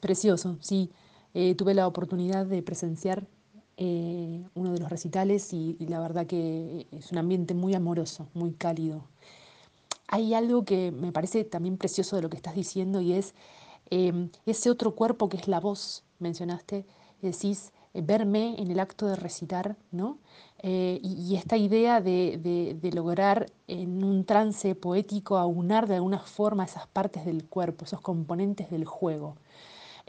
Precioso, sí. Eh, tuve la oportunidad de presenciar eh, uno de los recitales y, la verdad que es un ambiente muy amoroso, muy cálido. Hay algo que me parece también precioso de lo que estás diciendo y es em, ese otro cuerpo que es la voz, mencionaste, decís, eh, verme en el acto de recitar, ¿no? Eh, y, esta idea de, de- de lograr en un trance poético aunar de alguna forma esas partes del cuerpo, esos componentes del juego.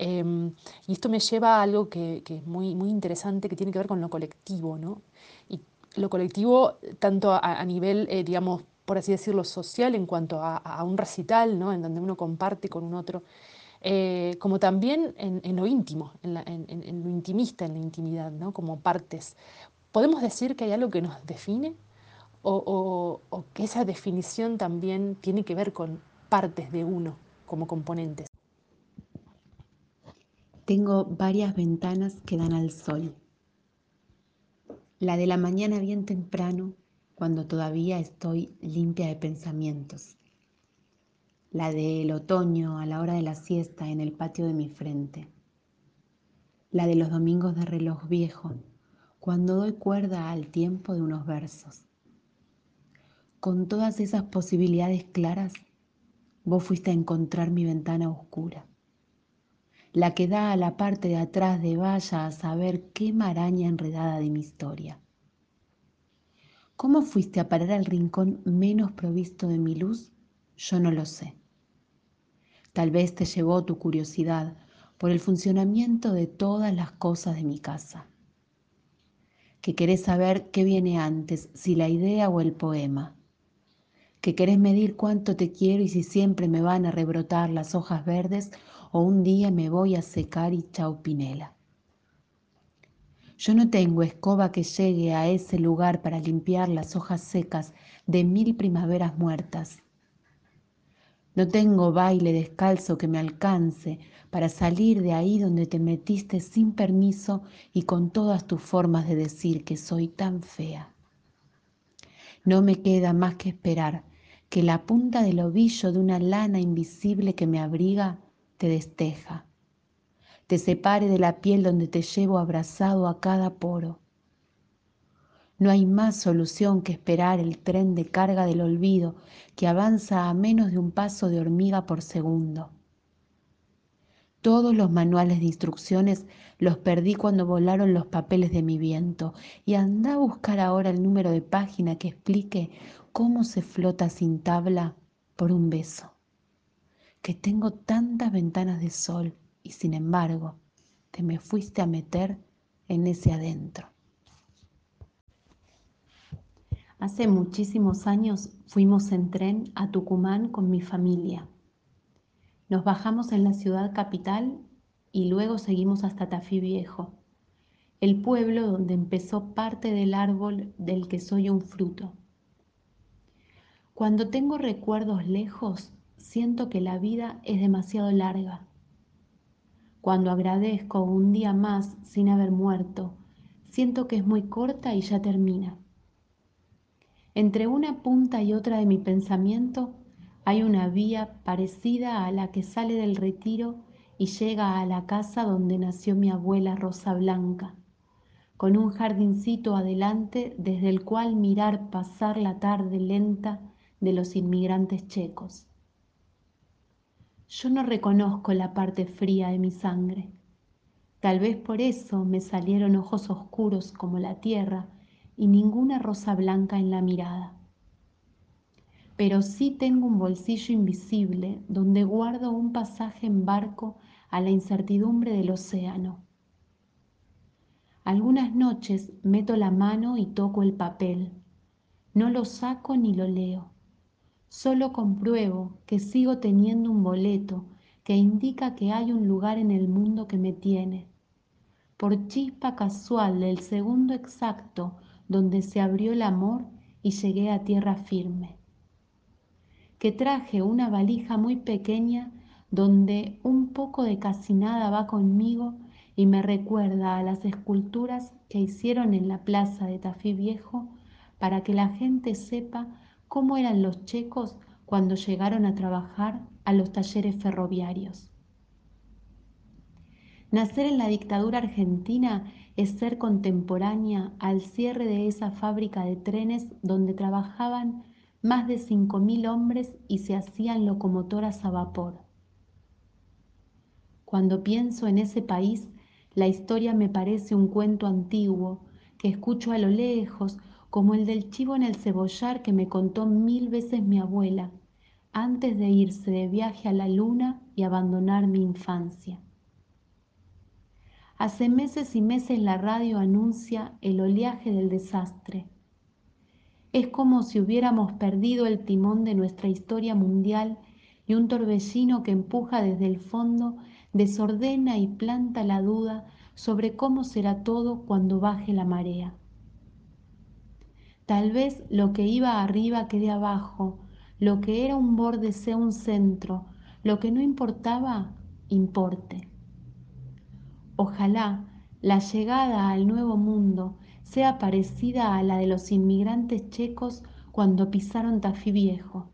Em, y esto me lleva a algo que, que es muy, muy interesante, que tiene que ver con lo colectivo, ¿no? Y lo colectivo, tanto a, a nivel, eh, digamos, por así decirlo, social, en cuanto a, a un recital, ¿no? En donde uno comparte con un otro, eh, como también en, en lo íntimo, en, la- en- en lo intimista, en la intimidad, ¿no? Como partes. ¿Podemos decir que hay algo que nos define? O, o- o que esa definición también tiene que ver con partes de uno como componentes? Tengo varias ventanas que dan al sol. La de la mañana bien temprano, cuando todavía estoy limpia de pensamientos. La del otoño a la hora de la siesta en el patio de mi frente. La de los domingos de reloj viejo, cuando doy cuerda al tiempo de unos versos. Con todas esas posibilidades claras, vos fuiste a encontrar mi ventana oscura la que da a la parte de atrás de vaya a saber qué maraña enredada de mi historia. ¿Cómo fuiste a parar al rincón menos provisto de mi luz? Yo no lo sé. Tal vez te llevó tu curiosidad por el funcionamiento de todas las cosas de mi casa. Que querés saber qué viene antes, si la idea o el poema. Que querés medir cuánto te quiero y si siempre me van a rebrotar las hojas verdes o un día me voy a secar y chau pinela. Yo no tengo escoba que llegue a ese lugar para limpiar las hojas secas de mil primaveras muertas. No tengo baile descalzo que me alcance para salir de ahí donde te metiste sin permiso y con todas tus formas de decir que soy tan fea. No me queda más que esperar que la punta del ovillo de una lana invisible que me abriga te desteja te separe de la piel donde te llevo abrazado a cada poro. No hay más solución que esperar el tren de carga del olvido que avanza a menos de un paso de hormiga por segundo. Todos los manuales de instrucciones los perdí cuando volaron los papeles de mi viento y anda a buscar ahora el número de página que explique cómo se flota sin tabla por un beso. Que tengo tantas ventanas de sol y sin embargo te me fuiste a meter en ese adentro. Hace muchísimos años fuimos en tren a Tucumán con mi familia. Nos bajamos en la ciudad capital y luego seguimos hasta Tafí Viejo, el pueblo donde empezó parte del árbol del que soy un fruto. Cuando tengo recuerdos lejos, siento que la vida es demasiado larga cuando agradezco un día más sin haber muerto, siento que es muy corta y ya termina. Entre una punta y otra de mi pensamiento hay una vía parecida a la que sale del retiro y llega a la casa donde nació mi abuela Rosa Blanca, con un jardincito adelante desde el cual mirar pasar la tarde lenta de los inmigrantes checos. Yo no reconozco la parte fría de mi sangre. Tal vez por eso me salieron ojos oscuros como la tierra y ninguna rosa blanca en la mirada. Pero sí tengo un bolsillo invisible donde guardo un pasaje en barco a la incertidumbre del océano. Algunas noches meto la mano y toco el papel. No lo saco ni lo leo. Solo compruebo que sigo teniendo un boleto que indica que hay un lugar en el mundo que me tiene. Por chispa casual del segundo exacto donde se abrió el amor y llegué a tierra firme. Que traje una valija muy pequeña donde un poco de casi nada va conmigo y me recuerda a las esculturas que hicieron en la plaza de Tafí Viejo para que la gente sepa cómo eran los checos cuando llegaron a trabajar a los talleres ferroviarios. Nacer en la dictadura argentina es ser contemporánea al cierre de esa fábrica de trenes donde trabajaban más de 5.000 hombres y se hacían locomotoras a vapor. Cuando pienso en ese país, la historia me parece un cuento antiguo que escucho a lo lejos, como el del chivo en el cebollar que me contó mil veces mi abuela, antes de irse de viaje a la luna y abandonar mi infancia. Hace meses y meses la radio anuncia el oleaje del desastre. Es como si hubiéramos perdido el timón de nuestra historia mundial y un torbellino que empuja desde el fondo desordena y planta la duda sobre cómo será todo cuando baje la marea. Tal vez lo que iba arriba quede abajo, lo que era un borde sea un centro, lo que no importaba, importe. Ojalá la llegada al nuevo mundo sea parecida a la de los inmigrantes checos cuando pisaron Tafí Viejo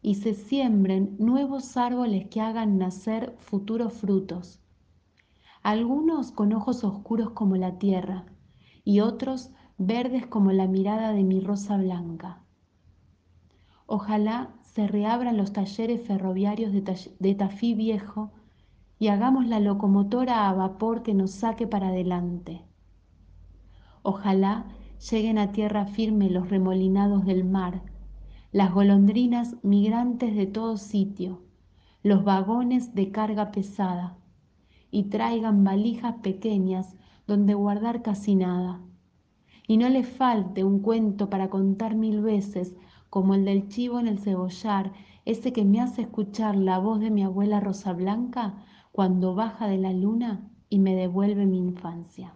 y se siembren nuevos árboles que hagan nacer futuros frutos, algunos con ojos oscuros como la tierra y otros verdes como la mirada de mi rosa blanca. Ojalá se reabran los talleres ferroviarios de, Tafí Viejo y hagamos la locomotora a vapor que nos saque para adelante. Ojalá lleguen a tierra firme los remolinados del mar, las golondrinas migrantes de todo sitio, los vagones de carga pesada, y traigan valijas pequeñas donde guardar casi nada. Y no le falte un cuento para contar mil veces, como el del chivo en el cebollar, ese que me hace escuchar la voz de mi abuela Rosa Blanca cuando baja de la luna y me devuelve mi infancia.